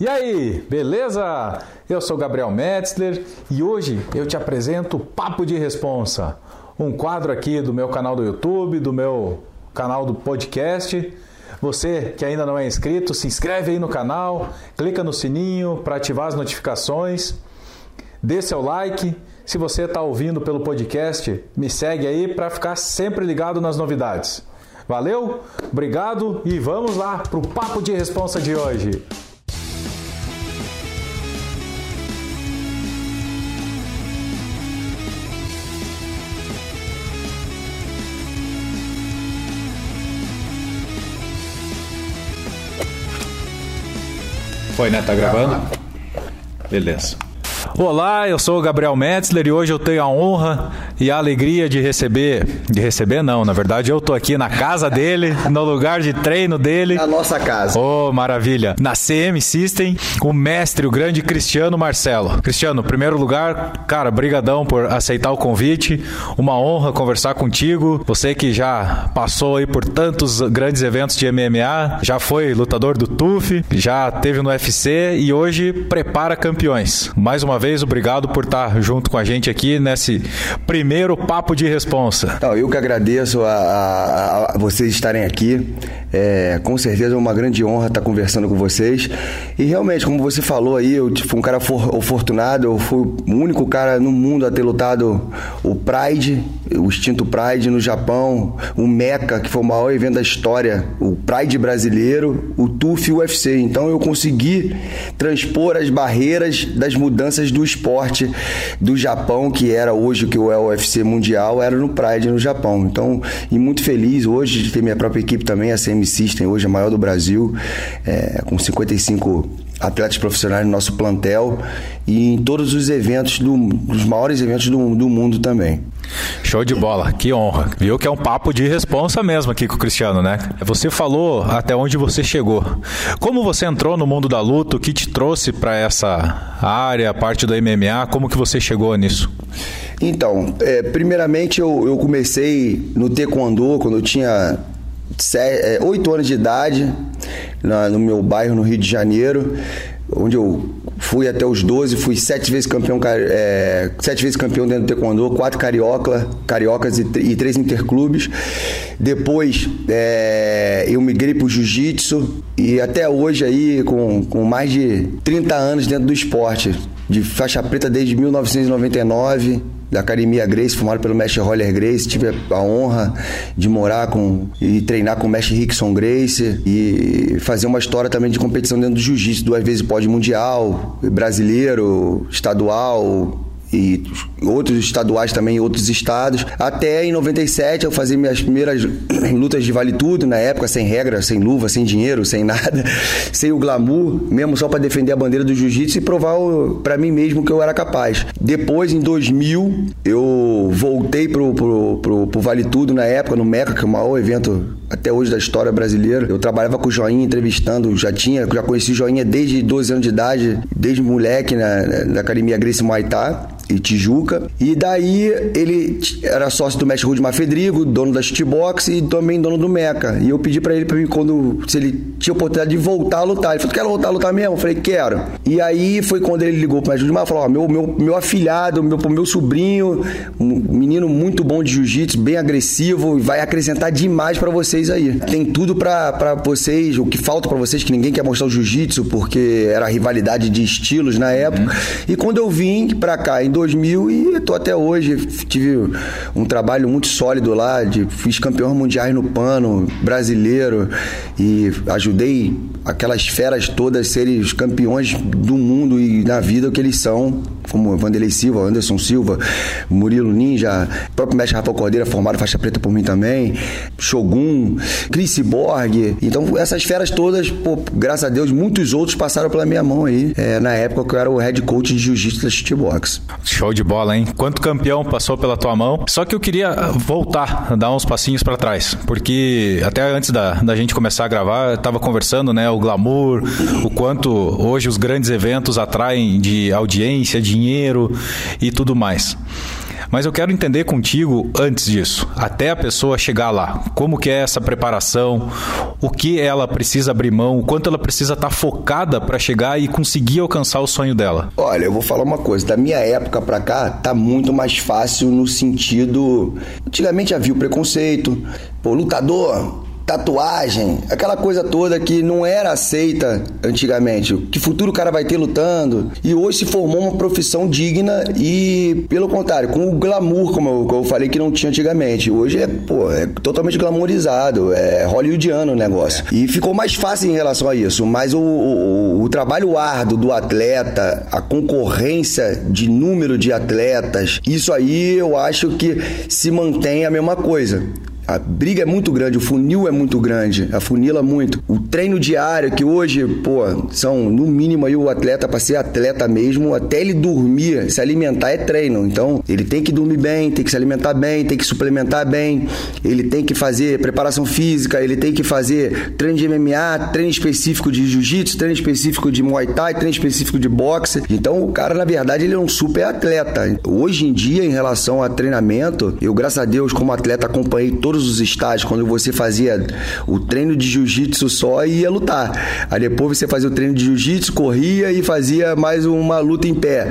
E aí, beleza? Eu sou Gabriel Metzler e hoje eu te apresento Papo de Responsa, um quadro aqui do meu canal do YouTube, do meu canal do podcast. Você que ainda não é inscrito, se inscreve aí no canal, clica no sininho para ativar as notificações, dê seu like. Se você está ouvindo pelo podcast, me segue aí para ficar sempre ligado nas novidades. Valeu, obrigado e vamos lá para o Papo de Responsa de hoje. Foi, né? Tá gravando? Beleza. Olá, eu sou o Gabriel Metzler e hoje eu tenho a honra e a alegria de receber, de receber não, na verdade eu tô aqui na casa dele, no lugar de treino dele. Na nossa casa. Oh, maravilha. Na CM System, o mestre, o grande Cristiano Marcelo. Cristiano, primeiro lugar, cara, brigadão por aceitar o convite. Uma honra conversar contigo. Você que já passou aí por tantos grandes eventos de MMA, já foi lutador do TUF, já teve no UFC e hoje prepara campeões. Mais uma vez vez, obrigado por estar junto com a gente aqui nesse primeiro papo de responsa. Então, eu que agradeço a, a, a vocês estarem aqui. É, com certeza é uma grande honra estar conversando com vocês. E realmente, como você falou aí, eu fui um cara for, afortunado, eu fui o único cara no mundo a ter lutado o Pride, o extinto Pride no Japão, o Mecha, que foi o maior evento da história, o Pride brasileiro, o TUF e o UFC. Então eu consegui transpor as barreiras das mudanças do do esporte do Japão, que era hoje o que é o UFC mundial, era no Pride no Japão. Então, e muito feliz hoje de ter minha própria equipe também, a CM System, hoje a maior do Brasil, é, com 55 atletas profissionais no nosso plantel e em todos os eventos, do, dos maiores eventos do, do mundo também. Show de bola, que honra. Viu que é um papo de responsa mesmo aqui com o Cristiano, né? Você falou até onde você chegou. Como você entrou no mundo da luta, o que te trouxe para essa área, parte do MMA, como que você chegou nisso? Então, é, primeiramente eu, eu comecei no Taekwondo quando eu tinha é, oito anos de idade, na, no meu bairro no Rio de Janeiro, onde eu fui até os 12, fui sete vezes campeão, é, sete vezes campeão dentro do taekwondo, quatro carioca, cariocas e, e três interclubes. Depois é, eu migrei para o jiu-jitsu e até hoje aí com, com mais de 30 anos dentro do esporte, de faixa preta desde 1999 da Academia Grace, formado pelo mestre Roller Grace. Tive a honra de morar com e treinar com o mestre Rickson Grace e fazer uma história também de competição dentro do jiu-jitsu, duas vezes pódio mundial, brasileiro, estadual, e outros estaduais também outros estados. Até em 97 eu fazia minhas primeiras lutas de vale tudo, na época sem regra, sem luva, sem dinheiro, sem nada, sem o glamour, mesmo só para defender a bandeira do jiu-jitsu e provar para mim mesmo que eu era capaz. Depois, em 2000, eu voltei pro, pro, pro, pro Vale Tudo na época, no Meca, que é o maior evento até hoje da história brasileira. Eu trabalhava com o Joinha entrevistando, já tinha, já conheci o Joinha desde 12 anos de idade, desde moleque na, na Academia Grace Muay Thai e Tijuca. E daí ele era sócio do mestre Rudy Mafedrigo, dono da Shitbox e também dono do Meca. E eu pedi para ele para mim quando se ele tinha oportunidade de voltar a lutar. Ele falou: "Quer voltar a lutar mesmo?" Eu falei: "Quero". E aí foi quando ele ligou pro mestre Rudy Mafedrigo, falou: oh, "Meu meu meu afilhado, meu meu sobrinho, um menino muito bom de jiu-jitsu, bem agressivo, vai acrescentar demais para vocês aí. Tem tudo para vocês, o que falta para vocês que ninguém quer mostrar o jiu-jitsu porque era rivalidade de estilos na época. Uhum. E quando eu vim para cá em 2000 e estou até hoje. Tive um trabalho muito sólido lá, de, fiz campeão mundial no pano, brasileiro, e ajudei aquelas feras todas a serem os campeões do mundo e na vida que eles são, como Vanderlei Silva, Anderson Silva, Murilo Ninja, próprio mestre Rafael Cordeira, formado faixa preta por mim também, Shogun, Chris Borg. Então, essas feras todas, pô, graças a Deus, muitos outros passaram pela minma mão aí, é, na época que eu era o head coach de jiu-jitsu da Shitbox. Show de bola, hein? Quanto campeão passou pela tua mão. Só que eu queria voltar, dar uns passinhos para trás, porque até antes da, da gente começar a gravar, eu tava conversando, né, o glamour, o quanto hoje os grandes eventos atraem de audiência, dinheiro e tudo mais. Mas eu quero entender contigo antes disso, até a pessoa chegar lá. Como que é essa preparação? O que ela precisa abrir mão? O quanto ela precisa estar tá focada para chegar e conseguir alcançar o sonho dela? Olha, eu vou falar uma coisa. Da minha época para cá, tá muito mais fácil no sentido. Antigamente havia o preconceito. Pô, lutador, tatuagem, aquela coisa toda que não era aceita antigamente. Que futuro o cara vai ter lutando? E hoje se formou uma profissão digna e, pelo contrário, com o glamour, como eu, como eu falei que não tinha antigamente. Hoje é, pô, é totalmente glamourizado, é hollywoodiano o negócio. E ficou mais fácil em relação a isso, mas o, o, o trabalho árduo do atleta, a concorrência de número de atletas, isso aí eu acho que se mantém a mesma coisa a briga é muito grande, o funil é muito grande, a funila muito. O treino diário, que hoje, pô, são no mínimo aí o atleta, para ser atleta mesmo, até ele dormir, se alimentar é treino. Então, ele tem que dormir bem, tem que se alimentar bem, tem que suplementar bem, ele tem que fazer preparação física, ele tem que fazer treino de MMA, treino específico de jiu-jitsu, treino específico de muay thai, treino específico de boxe. Então, o cara, na verdade, ele é um super atleta. Hoje em dia, em relação a treinamento, eu, graças a Deus, como atleta, acompanhei todos todos os estágios, quando você fazia o treino de jiu-jitsu só e ia lutar. Aí depois você fazia o treino de jiu-jitsu, corria e fazia mais uma luta em pé.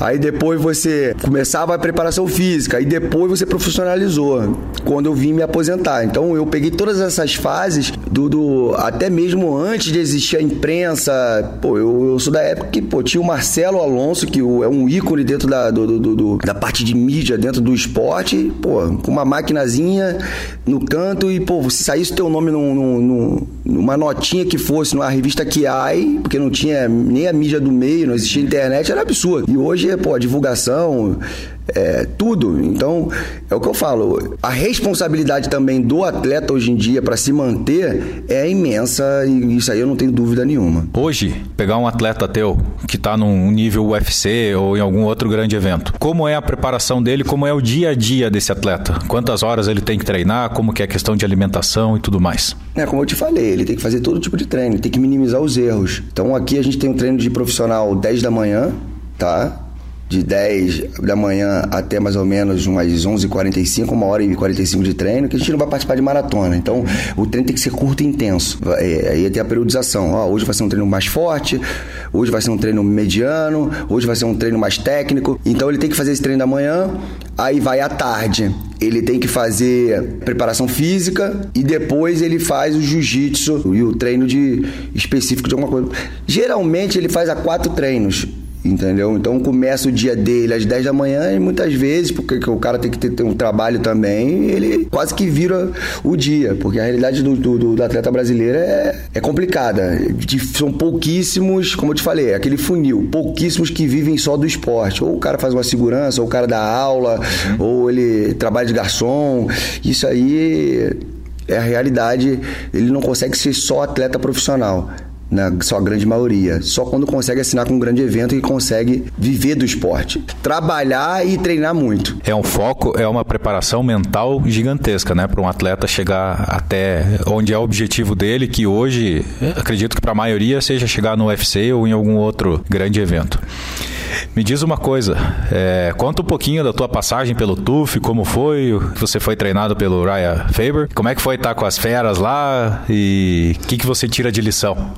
Aí depois você começava a preparação física, aí depois você profissionalizou, quando eu vim me aposentar. Então eu peguei todas essas fases do, do até mesmo antes de existir a imprensa. Pô, eu, eu, sou da época que pô, tinha o Marcelo Alonso, que é um ícone dentro da, do, do, do, da parte de mídia, dentro do esporte, pô, com uma maquinazinha no canto e, pô, se saísse teu nome num, num, numa notinha que fosse numa revista Kiai, porque não tinha nem a mídia do meio, não existia internet, era absurdo. E hoje, pô, a divulgação, é, tudo. Então, é o que eu falo. A responsabilidade também do atleta hoje em dia para se manter é imensa e isso aí eu não tenho dúvida nenhuma. Hoje, pegar um atleta teu que está num nível UFC ou em algum outro grande evento, como é a preparação dele, como é o dia a dia desse atleta? Quantas horas ele tem que treinar, como que é a questão de alimentação e tudo mais? É, como eu te falei, ele tem que fazer todo tipo de treino, tem que minimizar os erros. Então aqui a gente tem um treino de profissional 10 da manhã, tá? De 10 da manhã até mais ou menos umas 11h45, uma hora e 45 de treino, que a gente não vai participar de maratona. Então, o treino tem que ser curto e intenso. É, aí tem a periodização. Ó, hoje vai ser um treino mais forte, hoje vai ser um treino mediano, hoje vai ser um treino mais técnico. Então, ele tem que fazer esse treino da manhã, aí vai à tarde. Ele tem que fazer preparação física e depois ele faz o jiu-jitsu e o treino de específico de alguma coisa. Geralmente ele faz a quatro treinos Entendeu? Então começa o dia dele às 10 da manhã e muitas vezes, porque o cara tem que ter, ter um trabalho também, ele quase que vira o dia, porque a realidade do, do, do atleta brasileiro é, é complicada. São pouquíssimos, como eu te falei, aquele funil, pouquíssimos que vivem só do esporte. Ou o cara faz uma segurança, ou o cara dá aula, uhum. ou ele trabalha de garçom. Isso aí é a realidade. Ele não consegue ser só atleta profissional na sua grande maioria. Só quando consegue assinar com um grande evento que consegue viver do esporte. Trabalhar e treinar muito. É um foco, é uma preparação mental gigantesca, né? Para um atleta chegar até onde é o objetivo dele, que hoje, acredito que para a maioria seja chegar no UFC ou em algum outro grande evento. Me diz uma coisa, é, conta um pouquinho da tua passagem pelo TUF, como foi, você foi treinado pelo Raya Faber, como é que foi estar com as feras lá e o que, que você tira de lição?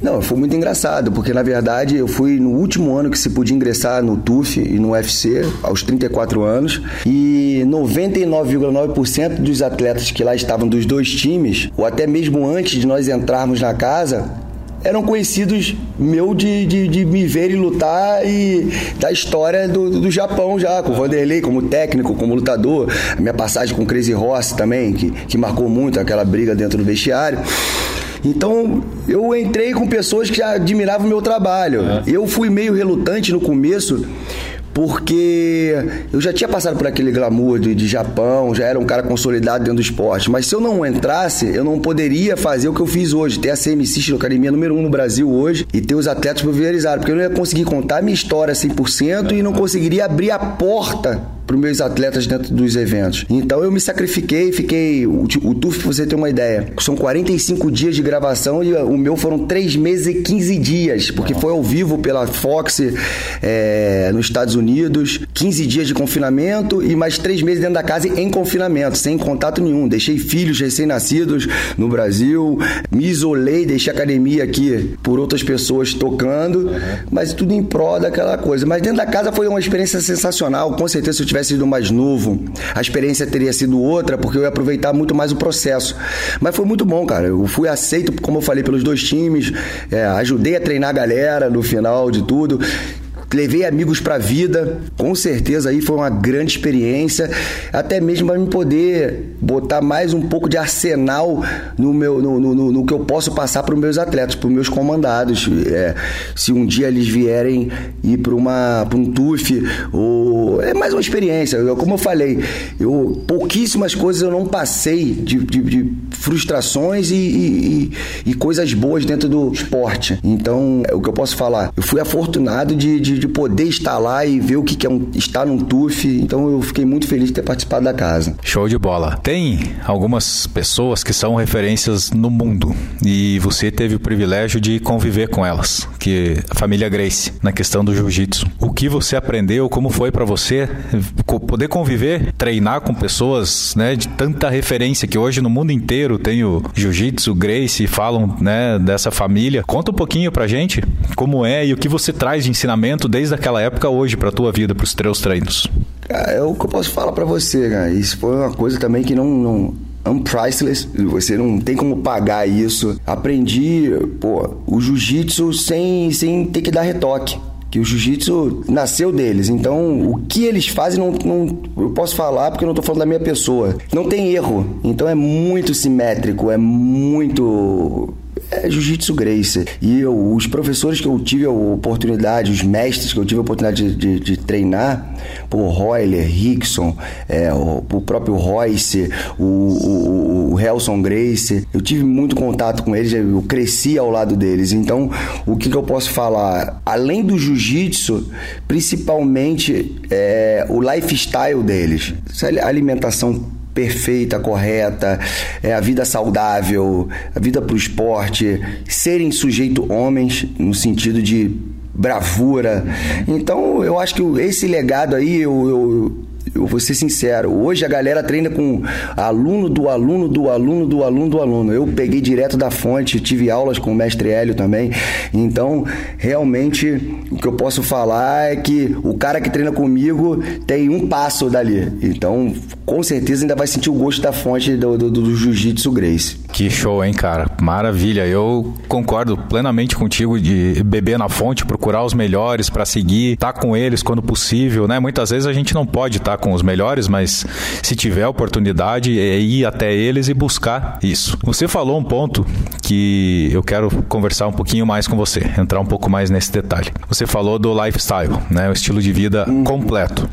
Não, foi muito engraçado, porque na verdade eu fui no último ano que se podia ingressar no TUF e no UFC, aos 34 anos, e 99,9% dos atletas que lá estavam dos dois times, ou até mesmo antes de nós entrarmos na casa, eram conhecidos meu de, de, de, me ver e lutar e da história do, do Japão já, com o Vanderlei como técnico, como lutador, a minha passagem com o Crazy Horse também, que, que marcou muito aquela briga dentro do vestiário. Então, eu entrei com pessoas que já admiravam o meu trabalho. É. Eu fui meio relutante no começo, porque eu já tinha passado por aquele glamour de, de, Japão, já era um cara consolidado dentro do esporte. Mas se eu não entrasse, eu não poderia fazer o que eu fiz hoje, ter a CMC Academia número um no Brasil hoje e ter os atletas pulverizados, porque eu não ia conseguir contar a minha história 100% e não conseguiria abrir a porta para os meus atletas dentro dos eventos. Então eu me sacrifiquei, fiquei. O, o TUF, pra você ter uma ideia, são 45 dias de gravação e o meu foram 3 meses e 15 dias, porque foi ao vivo pela Fox é, nos Estados Unidos Unidos, 15 dias de confinamento e mais três meses dentro da casa em confinamento, sem contato nenhum. Deixei filhos recém-nascidos no Brasil, me isolei, deixei a academia aqui por outras pessoas tocando, uhum. mas tudo em prol daquela coisa. Mas dentro da casa foi uma experiência sensacional. Com certeza, se eu tivesse sido mais novo, a experiência teria sido outra, porque eu ia aproveitar muito mais o processo. Mas foi muito bom, cara. Eu fui aceito, como eu falei, pelos dois times, é, ajudei a treinar a galera no final de tudo levei amigos para a vida, com certeza aí foi uma grande experiência, até mesmo para me poder botar mais um pouco de arsenal no meu no, no, no que eu posso passar para os meus atletas, para os meus comandados. É, se um dia eles vierem ir para uma pra um TUF ou é mais uma experiência. Eu, como eu falei, eu pouquíssimas coisas eu não passei de, de, de frustrações e, e, e, coisas boas dentro do esporte. Então, é o que eu posso falar. Eu fui afortunado de, de de poder estar lá e ver o que é um, estar num TUF. Então eu fiquei muito feliz de ter participado da casa. Show de bola. Tem algumas pessoas que são referências no mundo e você teve o privilégio de conviver com elas, que a família Grace, na questão do jiu-jitsu. O que você aprendeu, como foi para você poder conviver, treinar com pessoas, né, de tanta referência que hoje no mundo inteiro tem o jiu-jitsu, Grace, falam, né, dessa família. Conta um pouquinho pra gente como é e o que você traz de ensinamento desde aquela época hoje para tua vida, para os teus treinos? é o que eu posso falar para você, cara. Isso foi uma coisa também que não, não unpriceless, você não tem como pagar isso. Aprendi, pô, o jiu-jitsu sem, sem ter que dar retoque. Que o jiu-jitsu nasceu deles. Então, o que eles fazem, não, não, eu posso falar porque eu não tô falando da minha pessoa. Não tem erro. Então, é muito simétrico, é muito é Jiu-Jitsu Grace. E eu, os professores que eu tive a oportunidade, os mestres que eu tive a oportunidade de, de, de treinar, o Royler, Rickson, é, o, o, próprio Royce, o, o, o Helson Grace, eu tive muito contato com eles, eu cresci ao lado deles. Então, o que, que eu posso falar? Além do jiu-jitsu, principalmente é, o lifestyle deles, a alimentação perfeita, correta, é, a vida saudável, a vida para o esporte, serem sujeito homens, no sentido de bravura. Então, eu acho que esse legado aí, eu, eu eu vou ser sincero, hoje a galera treina com aluno do aluno do aluno do aluno do aluno. Eu peguei direto da fonte, tive aulas com o mestre Hélio também. Então, realmente, o que eu posso falar é que o cara que treina comigo tem um passo dali. Então, com certeza ainda vai sentir o gosto da fonte do, do, do Jiu-Jitsu Grace. Que show, hein, cara? Maravilha. Eu concordo plenamente contigo de beber na fonte, procurar os melhores para seguir, estar tá com eles quando possível, né? Muitas vezes a gente não pode estar tá com os melhores, mas se tiver oportunidade, é ir até eles e buscar isso. Você falou um ponto que eu quero conversar um pouquinho mais com você, entrar um pouco mais nesse detalhe. Você falou do lifestyle, né? O estilo de vida uhum. completo.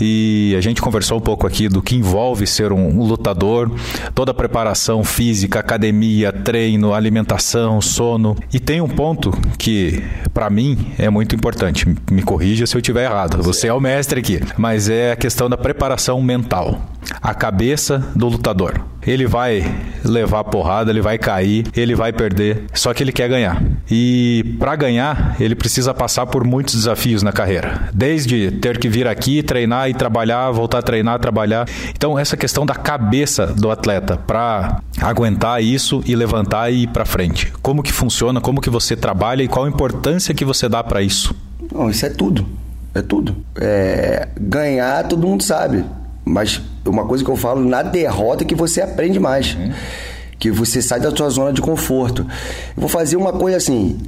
E a gente conversou um pouco aqui do que envolve ser um, um lutador, toda a preparação física física, academia, treino, alimentação, sono. E tem um ponto que, para mim, é muito importante. Me corrija se eu estiver errado. Você é o mestre aqui. Mas é a questão da preparação mental. A cabeça do lutador. Ele vai levar porrada, ele vai cair, ele vai perder, só que ele quer ganhar. E para ganhar, ele precisa passar por muitos desafios na carreira, desde ter que vir aqui, treinar e trabalhar, voltar a treinar, trabalhar. Então essa questão da cabeça do atleta para aguentar isso e levantar e ir para frente. Como que funciona? Como que você trabalha e qual a importância que você dá para isso? Não, isso é tudo. É tudo. É... ganhar, todo mundo sabe. Mas uma coisa que eu falo, na derrota é que você aprende mais. Uhum. Que você sai da sua zona de conforto. Eu vou fazer uma coisa assim.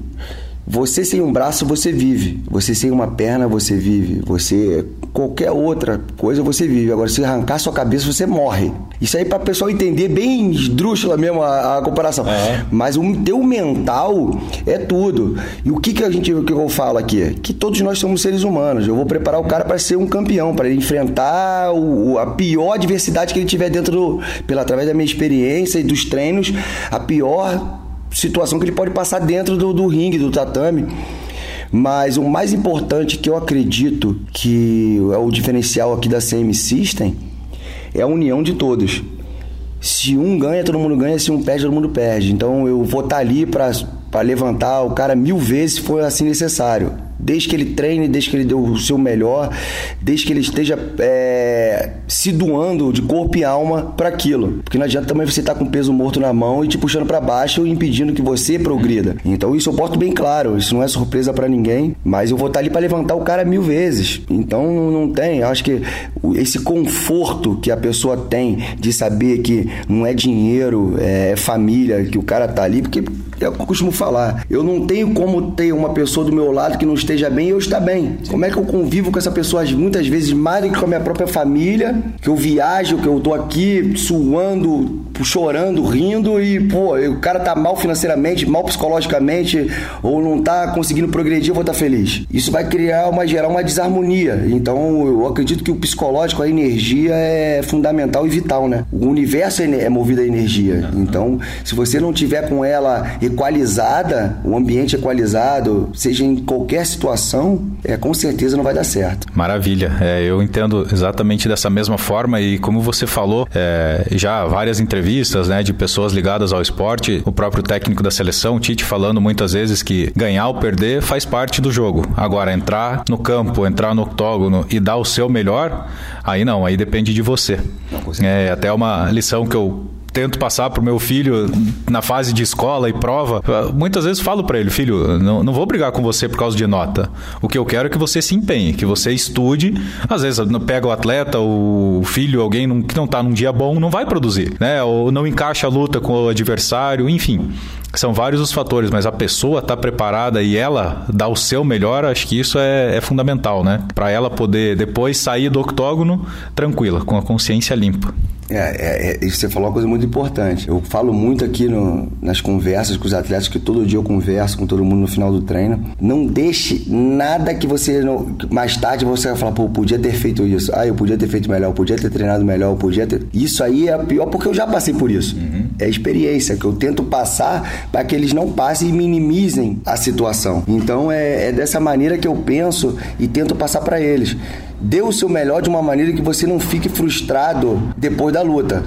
Você sem um braço, você vive. Você sem uma perna, você vive. Você. qualquer outra coisa, você vive. Agora, se arrancar sua cabeça, você morre. Isso aí para o pessoal entender bem esdrúxula mesmo a, a comparação. É. Mas o teu mental é tudo. E o que, que a gente que eu falo aqui? Que todos nós somos seres humanos. Eu vou preparar o cara para ser um campeão, para ele enfrentar o, a pior adversidade que ele tiver dentro do. Pela, através da minha experiência e dos treinos, a pior situação que ele pode passar dentro do, do ringue, do tatame. Mas o mais importante que eu acredito que é o diferencial aqui da CM System é a união de todos. Se um ganha, todo mundo ganha, se um perde, todo mundo perde. Então eu vou estar tá ali para levantar o cara mil vezes se for assim necessário desde que ele treine, desde que ele dê o seu melhor, desde que ele esteja é, se doando de corpo e alma para aquilo. Porque não adianta também você estar tá com peso morto na mão e te puxando para baixo e impedindo que você progrida. Então isso eu boto bem claro, isso não é surpresa para ninguém, mas eu vou estar tá ali para levantar o cara mil vezes. Então não tem, acho que esse conforto que a pessoa tem de saber que não é dinheiro, é família, que o cara tá ali, porque é eu costumo falar, eu não tenho como ter uma pessoa do meu lado que não esteja bem e eu estar bem. Como é que eu convivo com essa pessoa muitas vezes mais do que com a minha própria família, que eu viajo, que eu tô aqui suando, chorando, rindo e, pô, o cara tá mal financeiramente, mal psicologicamente, ou não tá conseguindo progredir, eu vou estar tá feliz. Isso vai criar uma gerar uma desarmonia. Então, eu acredito que o psicológico, a energia é fundamental e vital, né? O universo é, é movido a energia. Então, se você não tiver com ela equalizada, o ambiente equalizado, seja em qualquer situação, é com certeza não vai dar certo. Maravilha. É, eu entendo exatamente dessa mesma forma e como você falou, é, já várias entrevistas né, de pessoas ligadas ao esporte, o próprio técnico da seleção, Tite, falando muitas vezes que ganhar ou perder faz parte do jogo. Agora, entrar no campo, entrar no octógono e dar o seu melhor, aí não, aí depende de você. É até uma lição que eu tento passar pro meu filho na fase de escola e prova, muitas vezes falo para ele, filho, não, não vou brigar com você por causa de nota. O que eu quero é que você se empenhe, que você estude. Às vezes pega o atleta, o filho, alguém que não tá num dia bom, não vai produzir, né? Ou não encaixa a luta com o adversário, enfim. São vários os fatores, mas a pessoa tá preparada e ela dá o seu melhor, acho que isso é, é fundamental, né? Para ela poder depois sair do octógono tranquila, com a consciência limpa. É, é, é, você falou uma coisa muito importante. Eu falo muito aqui no, nas conversas com os atletas, que todo dia eu converso com todo mundo no final do treino. Não deixe nada que você. Não, mais tarde você vai falar, pô, eu podia ter feito isso. Ah, eu podia ter feito melhor, eu podia ter treinado melhor, eu podia ter. Isso aí é pior porque eu já passei por isso. Uhum. É a experiência que eu tento passar para que eles não passem e minimizem a situação. Então é, é dessa maneira que eu penso e tento passar para eles dê o seu melhor de uma maneira que você não fique frustrado depois da luta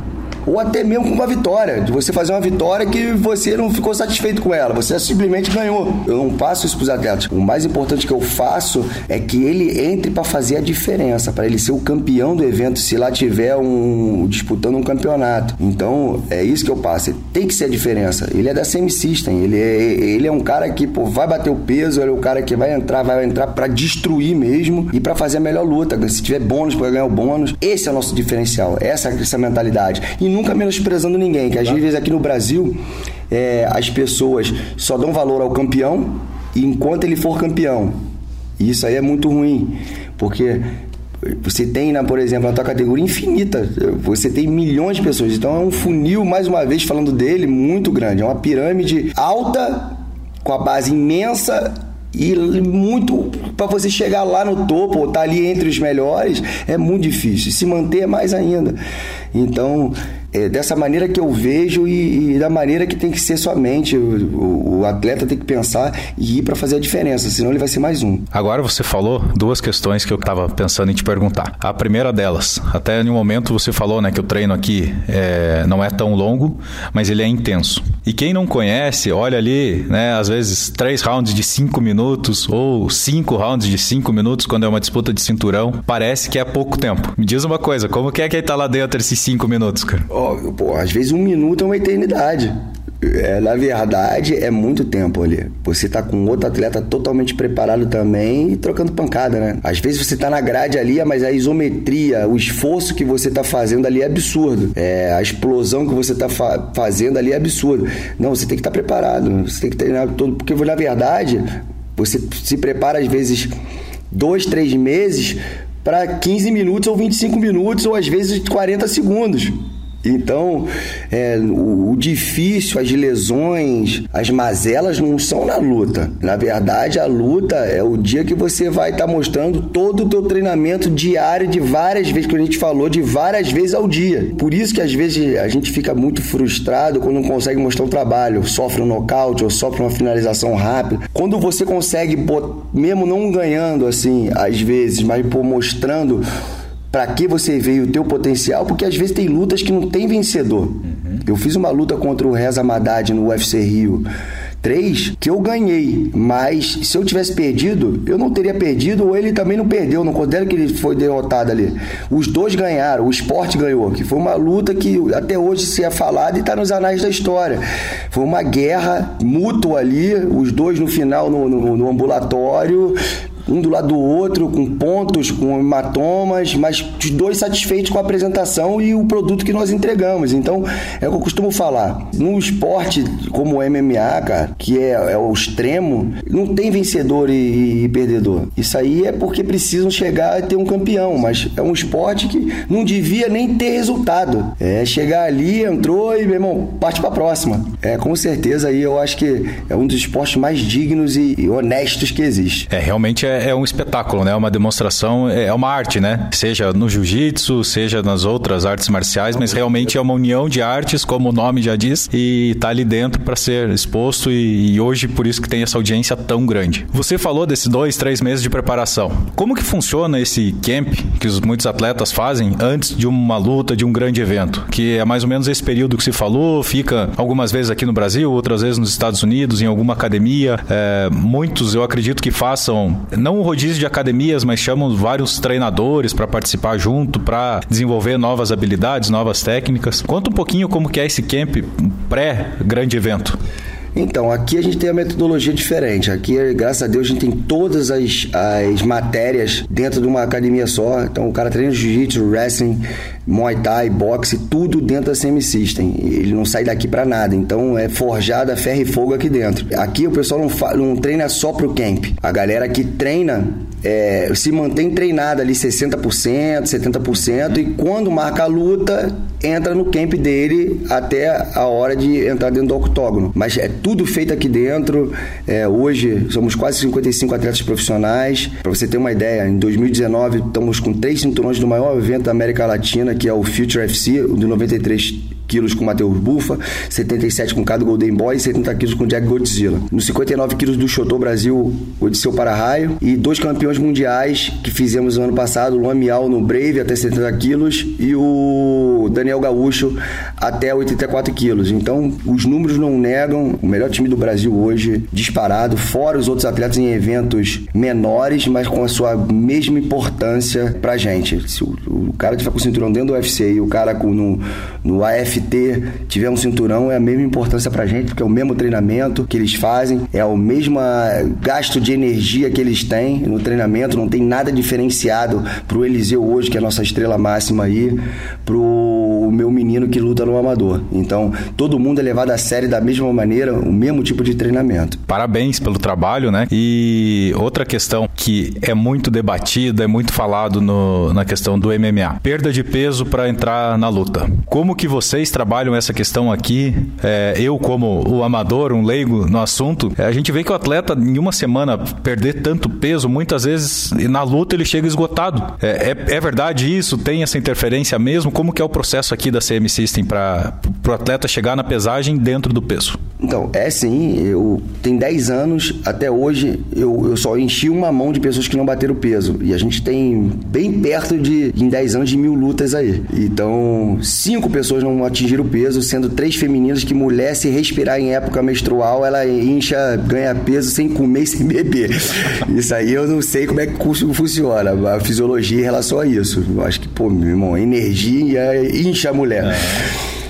ou até mesmo com uma vitória, de você fazer uma vitória que você não ficou satisfeito com ela, você simplesmente ganhou. Eu não passo isso para os atletas. O mais importante que eu faço é que ele entre para fazer a diferença, para ele ser o campeão do evento, se lá tiver um disputando um campeonato. Então, é isso que eu passo. Ele tem que ser a diferença. Ele é da Semi System, ele é, ele é um cara que pô, vai bater o peso, ele é o cara que vai entrar, vai entrar para destruir mesmo e para fazer a melhor luta. Se tiver bônus para ganhar o bônus, esse é o nosso diferencial, essa, essa mentalidade. E nunca menosprezando ninguém, que às vezes aqui no Brasil é, as pessoas só dão valor ao campeão enquanto ele for campeão. E isso aí é muito ruim, porque você tem, na, por exemplo, na tua categoria infinita, você tem milhões de pessoas. Então é um funil, mais uma vez falando dele, muito grande. É uma pirâmide alta, com a base imensa e muito para você chegar lá no topo ou estar tá ali entre os melhores é muito difícil. Se manter é mais ainda. Então, é dessa maneira que eu vejo e, e, da maneira que tem que ser somente. O, o atleta tem que pensar e ir para fazer a diferença, senão ele vai ser mais um. Agora você falou duas questões que eu estava pensando em te perguntar. A primeira delas, até em um momento você falou né, que o treino aqui é, não é tão longo, mas ele é intenso. E quem não conhece, olha ali, né, às vezes três rounds de cinco minutos ou cinco rounds de cinco minutos quando é uma disputa de cinturão, parece que é pouco tempo. Me diz uma coisa, como que é que ele tá lá dentro esses cinco minutos, cara? Pô, às vezes um minuto é uma eternidade. É, na verdade, é muito tempo ali. Você tá com outro atleta totalmente preparado também e trocando pancada, né? Às vezes você tá na grade ali, mas a isometria, o esforço que você tá fazendo ali é absurdo. É, a explosão que você tá fa fazendo ali é absurdo. Não, você tem que estar tá preparado. Você tem que treinar todo. Porque, na verdade, você se prepara às vezes dois, três meses para 15 minutos ou 25 minutos, ou às vezes 40 segundos. Então, é, o, o, difícil, as lesões, as mazelas não são na luta. Na verdade, a luta é o dia que você vai estar tá mostrando todo o teu treinamento diário de várias vezes, que a gente falou, de várias vezes ao dia. Por isso que às vezes a gente fica muito frustrado quando não consegue mostrar o trabalho, sofre um nocaute ou sofre uma finalização rápida. Quando você consegue, mesmo não ganhando assim, às vezes, mas pô, mostrando para que você veio o teu potencial, porque às vezes tem lutas que não tem vencedor. Uhum. Eu fiz uma luta contra o Reza Haddad no UFC Rio. três que eu ganhei. Mas se eu tivesse perdido, eu não teria perdido ou ele também não perdeu. Não considero que ele foi derrotado ali. Os dois ganharam, o esporte ganhou, que foi uma luta que até hoje se é falada e está nos anais da história. Foi uma guerra mútua ali, os dois no final no, no, no ambulatório um do lado do outro, com pontos, com hematomas, mas os dois satisfeitos com a apresentação e o produto que nós entregamos. Então, é o que eu costumo falar. Num esporte como o MMA, cara, que é, é o extremo, não tem vencedor e, e, perdedor. Isso aí é porque precisam chegar a ter um campeão, mas é um esporte que não devia nem ter resultado. É chegar ali, entrou e, meu irmão, parte pra próxima. É, com certeza aí eu acho que é um dos esportes mais dignos e, e honestos que existe. É, realmente é é, um espetáculo, né? Uma demonstração, é, é uma arte, né? Seja no jiu-jitsu, seja nas outras artes marciais, mas realmente é uma união de artes, como o nome já diz, e tá ali dentro para ser exposto e, e, hoje por isso que tem essa audiência tão grande. Você falou desses dois, três meses de preparação. Como que funciona esse camp que os muitos atletas fazem antes de uma luta, de um grande evento? Que é mais ou menos esse período que se falou, fica algumas vezes aqui no Brasil, outras vezes nos Estados Unidos, em alguma academia. É, muitos eu acredito que façam não um rodízio de academias, mas chamam vários treinadores para participar junto, para desenvolver novas habilidades, novas técnicas. Conta um pouquinho como que é esse camp pré-grande evento. Então, aqui a gente tem a metodologia diferente. Aqui, graças a Deus, a gente tem todas as, as matérias dentro de uma academia só. Então, o cara treina jiu-jitsu, wrestling, muay thai, boxe, tudo dentro da CM System. Ele não sai daqui para nada. Então, é forjada ferro e fogo aqui dentro. Aqui o pessoal não, não treina só pro camp. A galera que treina é, se mantém treinada ali 60%, 70%, e quando marca a luta, entra no camp dele até a hora de entrar dentro do octógono. Mas é tudo feito aqui dentro. É, hoje somos quase 55 atletas profissionais. Para você ter uma ideia, em 2019 estamos com três cinturões do maior evento da América Latina, que é o Future FC, de 93 quilos com Matheus Bufa, 77 com Cado Golden Boy e 70 quilos com Jack Godzilla. Nos 59 quilos do Chotô Brasil, Odisseu Para-Raio e dois campeões mundiais que fizemos no ano passado, o Luan Miau no Brave até 70 quilos e o Daniel Gaúcho até 84 quilos. Então, os números não negam, o melhor time do Brasil hoje, disparado, fora os outros atletas em eventos menores, mas com a sua mesma importância pra gente. Se o, o cara tiver com o cinturão dentro do UFC e o cara com, no, no AF CFT tiver um cinturão é a mesma importância pra gente, porque é o mesmo treinamento que eles fazem, é o mesmo gasto de energia que eles têm no treinamento, não tem nada diferenciado pro Eliseu hoje, que é a nossa estrela máxima aí, pro meu menino que luta no amador. Então, todo mundo é levado a sério da mesma maneira, o mesmo tipo de treinamento. Parabéns pelo trabalho, né? E outra questão que é muito debatida, é muito falado no, na questão do MMA. Perda de peso para entrar na luta. Como que vocês vocês trabalham essa questão aqui, é, eu como o amador, um leigo no assunto, é, a gente vê que o atleta em uma semana perder tanto peso, muitas vezes na luta ele chega esgotado. É, é, é verdade isso? Tem essa interferência mesmo? Como que é o processo aqui da CM System para o atleta chegar na pesagem dentro do peso? Então, é sim. Eu tem 10 anos, até hoje, eu, eu só enchi uma mão de pessoas que não bateram peso. E a gente tem bem perto de, em 10 anos, de mil lutas aí. Então, cinco pessoas não atingir o peso, sendo três femininas que mulher se respirar em época menstrual, ela incha, ganha peso sem comer e sem beber. Isso aí eu não sei como é que funciona, a fisiologia em relação a isso. Eu acho que, pô, meu irmão, energia incha a mulher. É.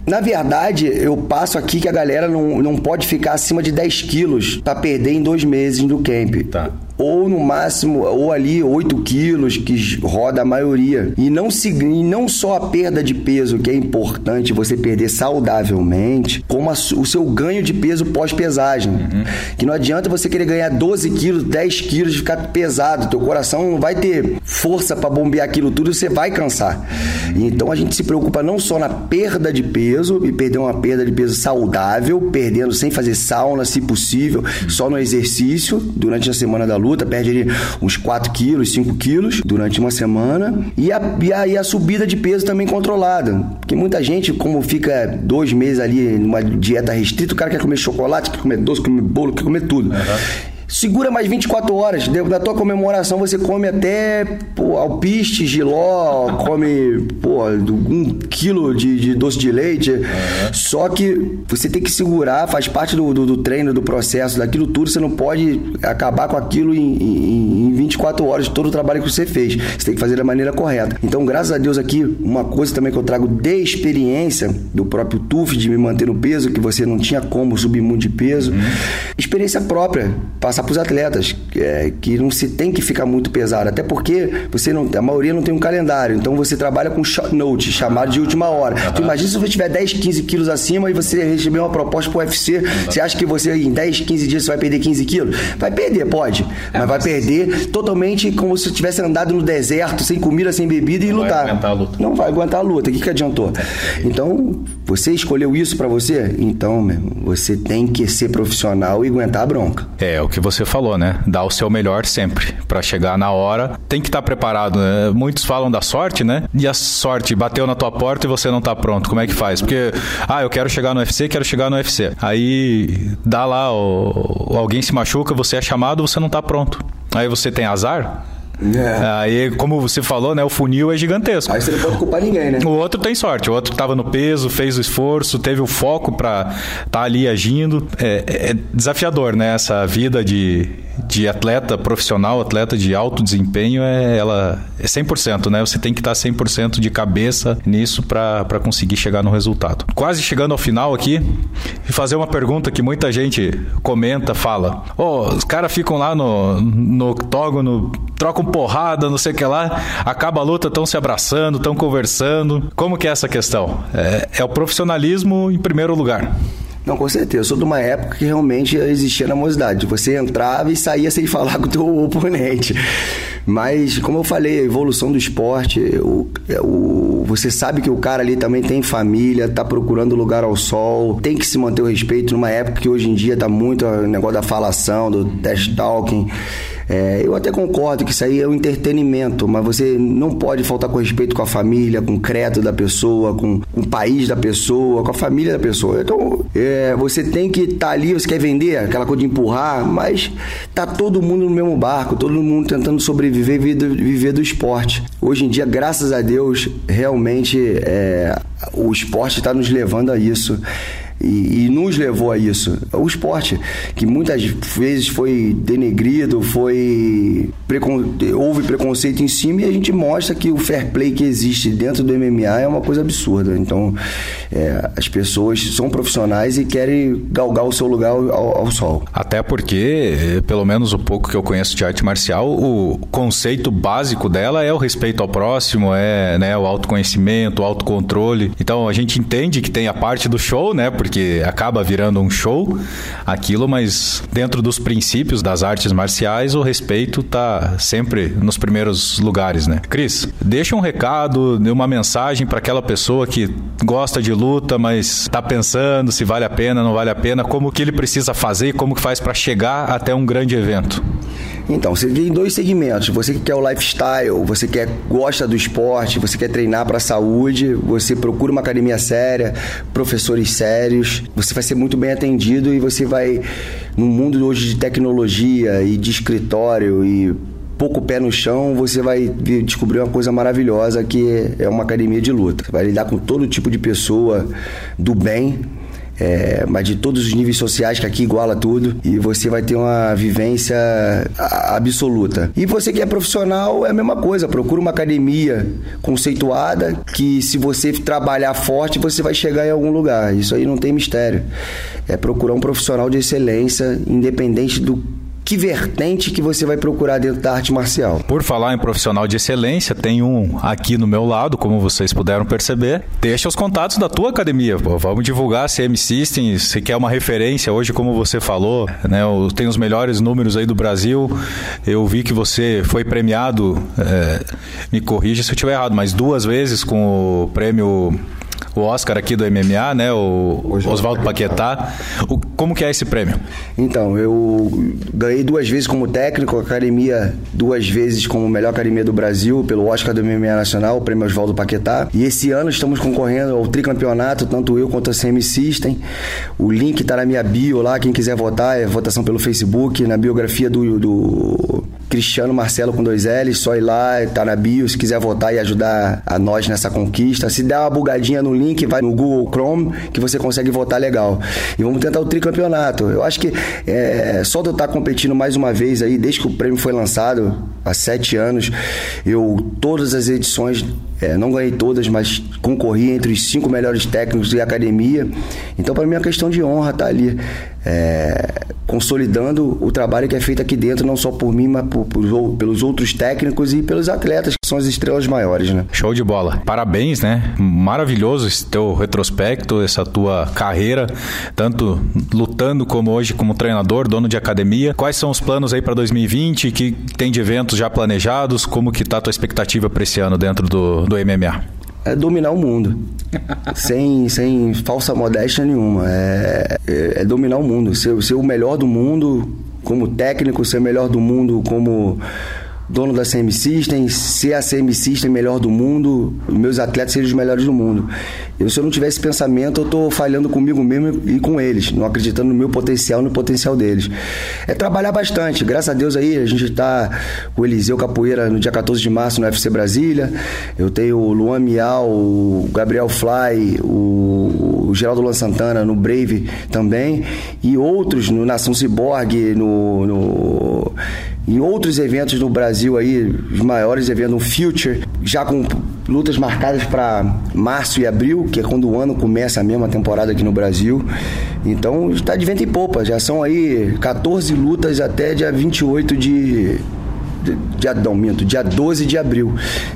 Na verdade, eu passo aqui que a galera não, não pode ficar acima de 10 quilos para perder em dois meses do camp. Tá ou no máximo, ou ali 8 quilos, que roda a maioria. E não, se, e não só a perda de peso, que é importante você perder saudavelmente, como a, o seu ganho de peso pós-pesagem. Uhum. Que não adianta você querer ganhar 12 quilos, 10 quilos e ficar pesado. Teu coração não vai ter força para bombear aquilo tudo, você vai cansar. Então a gente se preocupa não só na perda de peso, e perder uma perda de peso saudável, perdendo sem fazer sauna, se possível, só no exercício, durante a semana da luta luta, perde ali uns 4 quilos, 5 quilos durante uma semana. E a, e a, e a subida de peso também controlada. Porque muita gente, como fica dois meses ali numa dieta restrita, o cara quer comer chocolate, quer comer doce, quer comer bolo, quer comer tudo. Uhum. Segura mais 24 horas. Na tua comemoração você come até pô, alpiste, giló, come pô, um quilo de, de doce de leite. Só que você tem que segurar, faz parte do, do, do, treino, do processo, daquilo tudo. Você não pode acabar com aquilo em, em, em 24 horas, todo o trabalho que você fez. Você tem que fazer da maneira correta. Então, graças a Deus aqui, uma coisa também que eu trago de experiência do próprio TUF, de me manter no peso, que você não tinha como subir muito de peso. Uhum. Experiência própria passar para os atletas, é, que não se tem que ficar muito pesado, até porque você não, a maioria não tem um calendário, então você trabalha com short note, chamado de última hora. Uhum. Tu imagina se você tiver 10, 15 quilos acima e você receber uma proposta pro UFC, uhum. você acha que você em 10, 15 dias você vai perder 15 quilos? Vai perder, pode, é, mas vai perder totalmente como se tivesse andado no deserto, sem comida, sem bebida e não lutar. Vai aguentar a luta. Não vai aguentar a luta, o que, que adiantou? Então, você escolheu isso para você? Então, meu, você tem que ser profissional e aguentar a bronca. É, o que você falou, né? Dar o seu melhor sempre para chegar na hora. Tem que estar tá preparado. Né? Muitos falam da sorte, né? E a sorte bateu na tua porta e você não tá pronto. Como é que faz? Porque, ah, eu quero chegar no UFC, quero chegar no UFC. Aí dá lá, o, alguém se machuca, você é chamado, você não tá pronto. Aí você tem azar, é. Aí, como você falou, né, o funil é gigantesco. Aí você não pode culpar ninguém, né? O outro tem sorte, o outro estava no peso, fez o esforço, teve o foco para estar tá ali agindo. É, é, desafiador, né, essa vida de, de atleta profissional, atleta de alto desempenho, é, ela é 100%, né? Você tem que estar 100% de cabeça nisso para conseguir chegar no resultado. Quase chegando ao final aqui, e fazer uma pergunta que muita gente comenta, fala: "Oh, os caras ficam lá no no octógono, trocam porrada, não sei o que lá, acaba a luta, estão se abraçando, estão conversando. Como que é essa questão? É, é o profissionalismo em primeiro lugar. Não, com certeza. Eu sou de uma época que realmente existia namosidade. Você entrava e saía sem falar com o teu oponente. Mas, como eu falei, a evolução do esporte, o, o, você sabe que o cara ali também tem família, tá procurando lugar ao sol, tem que se manter o respeito numa época que hoje em dia tá muito o negócio da falação, do test talking. É, eu até concordo que isso aí é um entretenimento, mas você não pode faltar com respeito com a família, com o credo da pessoa, com, com o país da pessoa, com a família da pessoa. Então, é, você tem que estar tá ali, você quer vender, aquela coisa de empurrar, mas tá todo mundo no mesmo barco, todo mundo tentando sobreviver viver, viver do esporte. Hoje em dia, graças a Deus, realmente é, o esporte está nos levando a isso e, e, nos levou a isso. O esporte, que muitas vezes foi denegrido, foi precon... houve preconceito em cima e a gente mostra que o fair play que existe dentro do MMA é uma coisa absurda. Então, é, as pessoas são profissionais e querem galgar o seu lugar ao, ao, sol. Até porque, pelo menos o pouco que eu conheço de arte marcial, o conceito básico dela é o respeito ao próximo, é né, o autoconhecimento, o autocontrole. Então, a gente entende que tem a parte do show, né? Porque acaba virando um show aquilo, mas dentro dos princípios das artes marciais, o respeito tá sempre nos primeiros lugares, né? Cris, deixa um recado, uma mensagem para aquela pessoa que gosta de luta, mas tá pensando se vale a pena, não vale a pena, como que ele precisa fazer como que faz para chegar até um grande evento. Então, você tem dois segmentos. Você que quer o lifestyle, você quer gosta do esporte, você quer treinar para a saúde, você procura uma academia séria, professores sérios, você vai ser muito bem atendido e você vai no mundo hoje de tecnologia e de escritório e pouco pé no chão, você vai descobrir uma coisa maravilhosa que é uma academia de luta. Vai lidar com todo tipo de pessoa do bem é, mas de todos os níveis sociais, que aqui iguala tudo, e você vai ter uma vivência absoluta. E você que é profissional, é a mesma coisa, procura uma academia conceituada, que se você trabalhar forte, você vai chegar em algum lugar. Isso aí não tem mistério. É procurar um profissional de excelência, independente do que vertente que você vai procurar dentro da arte marcial. Por falar em profissional de excelência, tem um aqui no meu lado, como vocês puderam perceber. Deixa os contatos da tua academia. Pô. Vamos divulgar a CM Systems, se quer uma referência hoje, como você falou, né? Tem os melhores números aí do Brasil. Eu vi que você foi premiado, é, me corrija se eu estiver errado, mas duas vezes com o prêmio o Oscar aqui do MMA, né? O Oswaldo Paquetá. O, como que é esse prêmio? Então, eu ganhei duas vezes como técnico, academia duas vezes como melhor academia do Brasil pelo Oscar do MMA Nacional, o prêmio Oswaldo Paquetá. E esse ano estamos concorrendo ao tricampeonato, tanto eu quanto a CM System. O link está na minha bio lá, quem quiser votar, é votação pelo Facebook, na biografia do, do Cristiano Marcelo com dois L's, só ir lá, tá na bio, se quiser votar e ajudar a nós nessa conquista. Se der uma bugadinha no link, vai no Google Chrome que você consegue votar legal. E vamos tentar o tricampeonato. Eu acho que é, só de eu estar competindo mais uma vez aí, desde que o prêmio foi lançado, há sete anos, eu todas as edições, é, não ganhei todas, mas concorri entre os cinco melhores técnicos de academia. Então, para mim é uma questão de honra estar ali. É, consolidando o trabalho que é feito aqui dentro, não só por mim, mas por, por, pelos outros técnicos e pelos atletas, que são as estrelas maiores, né? Show de bola. Parabéns, né? Maravilhoso esse teu retrospecto, essa tua carreira, tanto lutando como hoje como treinador, dono de academia. Quais são os planos aí para 2020? Que tem de eventos já planejados? Como que tá a tua expectativa para esse ano dentro do, do MMA? é dominar o mundo. sem, sem falsa modéstia nenhuma. É, é, é, dominar o mundo. Ser, ser o melhor do mundo como técnico, ser o melhor do mundo como dono da CM System, ser a CM System melhor do mundo, meus atletas serem os melhores do mundo. Eu, se eu não tiver esse pensamento, eu estou falhando comigo mesmo e com eles, não acreditando no meu potencial no potencial deles. É trabalhar bastante. Graças a Deus aí, a gente está com o Eliseu Capoeira no dia 14 de março no UFC Brasília. Eu tenho o Luan Miau, o Gabriel Fly, o, o Geraldo Luan Santana no Brave também. E outros no Nação Ciborgue, no, no em outros eventos no Brasil aí, os maiores eventos, no Future, já com lutas marcadas para março e abril, que é quando o ano começa a mesma temporada aqui no Brasil. Então está de vento e popa, já são aí 14 lutas até dia 28 de dia, não, minto, dia 12 de abril.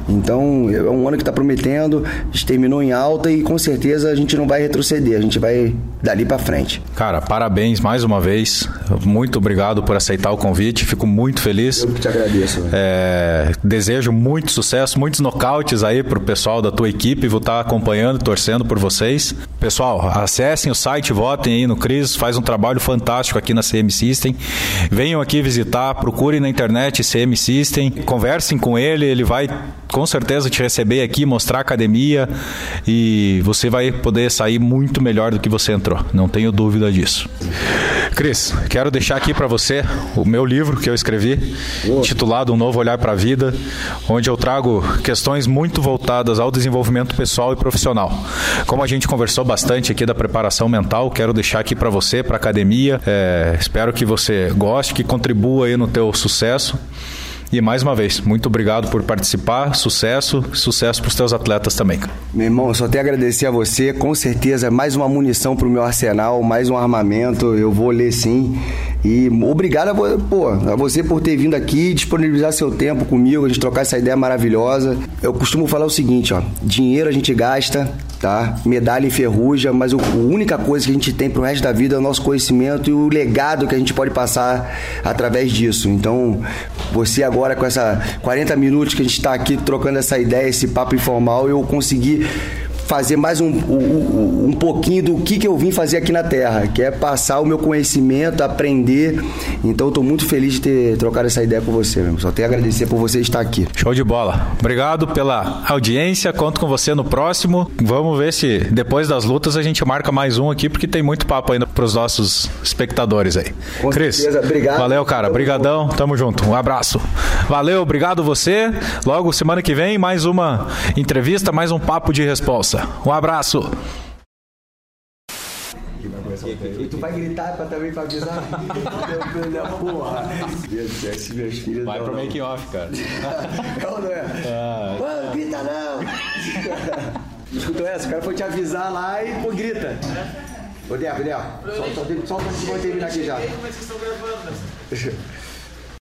Então, é um ano que está prometendo, a gente terminou em alta e com certeza a gente não vai retroceder, a gente vai dali para frente. Cara, parabéns mais uma vez. Muito obrigado por aceitar o convite, fico muito feliz. Eu que te agradeço. É, desejo muito sucesso, muitos nocautes aí pro pessoal da tua equipe, vou estar tá acompanhando, torcendo por vocês. Pessoal, acessem o site, votem aí no Cris, faz um trabalho fantástico aqui na CM System. Venham aqui visitar, procurem na internet CM System, conversem com ele, ele vai com certeza te receber aqui, mostrar a academia e você vai poder sair muito melhor do que você entrou, não tenho dúvida disso. Cris, quero deixar aqui para você o meu livro que eu escrevi, intitulado Um Novo Olhar para a Vida, onde eu trago questões muito voltadas ao desenvolvimento pessoal e profissional. Como a gente conversou bastante aqui da preparação mental, quero deixar aqui para você, para a academia. É, espero que você goste, que contribua aí no teu sucesso. E mais uma vez, muito obrigado por participar, sucesso, sucesso para os teus atletas também. Meu irmão, só tenho a agradecer a você, com certeza mais uma munição para o meu arsenal, mais um armamento, eu vou ler sim. E obrigado a, pô, a você por ter vindo aqui, disponibilizar seu tempo comigo, a gente trocar essa ideia maravilhosa. Eu costumo falar o seguinte, ó, dinheiro a gente gasta, tá? Medalha enferruja, mas a única coisa que a gente tem pro resto da vida é o nosso conhecimento e o legado que a gente pode passar através disso. Então, você agora com essa 40 minutos que a gente está aqui trocando essa ideia, esse papo informal, eu consegui fazer mais um, um, um pouquinho do que, que eu vim fazer aqui na Terra, que é passar o meu conhecimento, aprender. Então, estou muito feliz de ter trocado essa ideia com você, mesmo. Só tenho a agradecer por você estar aqui. Show de bola. Obrigado pela audiência. Conto com você no próximo. Vamos ver se depois das lutas a gente marca mais um aqui, porque tem muito papo ainda para os nossos espectadores aí. Com Cris, certeza. obrigado. Valeu, cara. Obrigadão. Tamo junto. Um abraço. Valeu, obrigado você. Logo semana que vem mais uma entrevista, mais um papo de resposta. Um abraço. E tu vai gritar pra também pra avisar? porra. Esse meus filhos. Vai pro make off, cara. É ou não é? Ah, Mano, grita não! Escutou essa? O cara foi te avisar lá e pô, grita. Ô, Débora, Débora, solta, solta, solta que vai terminar aqui já. Como é que vocês estão gravando?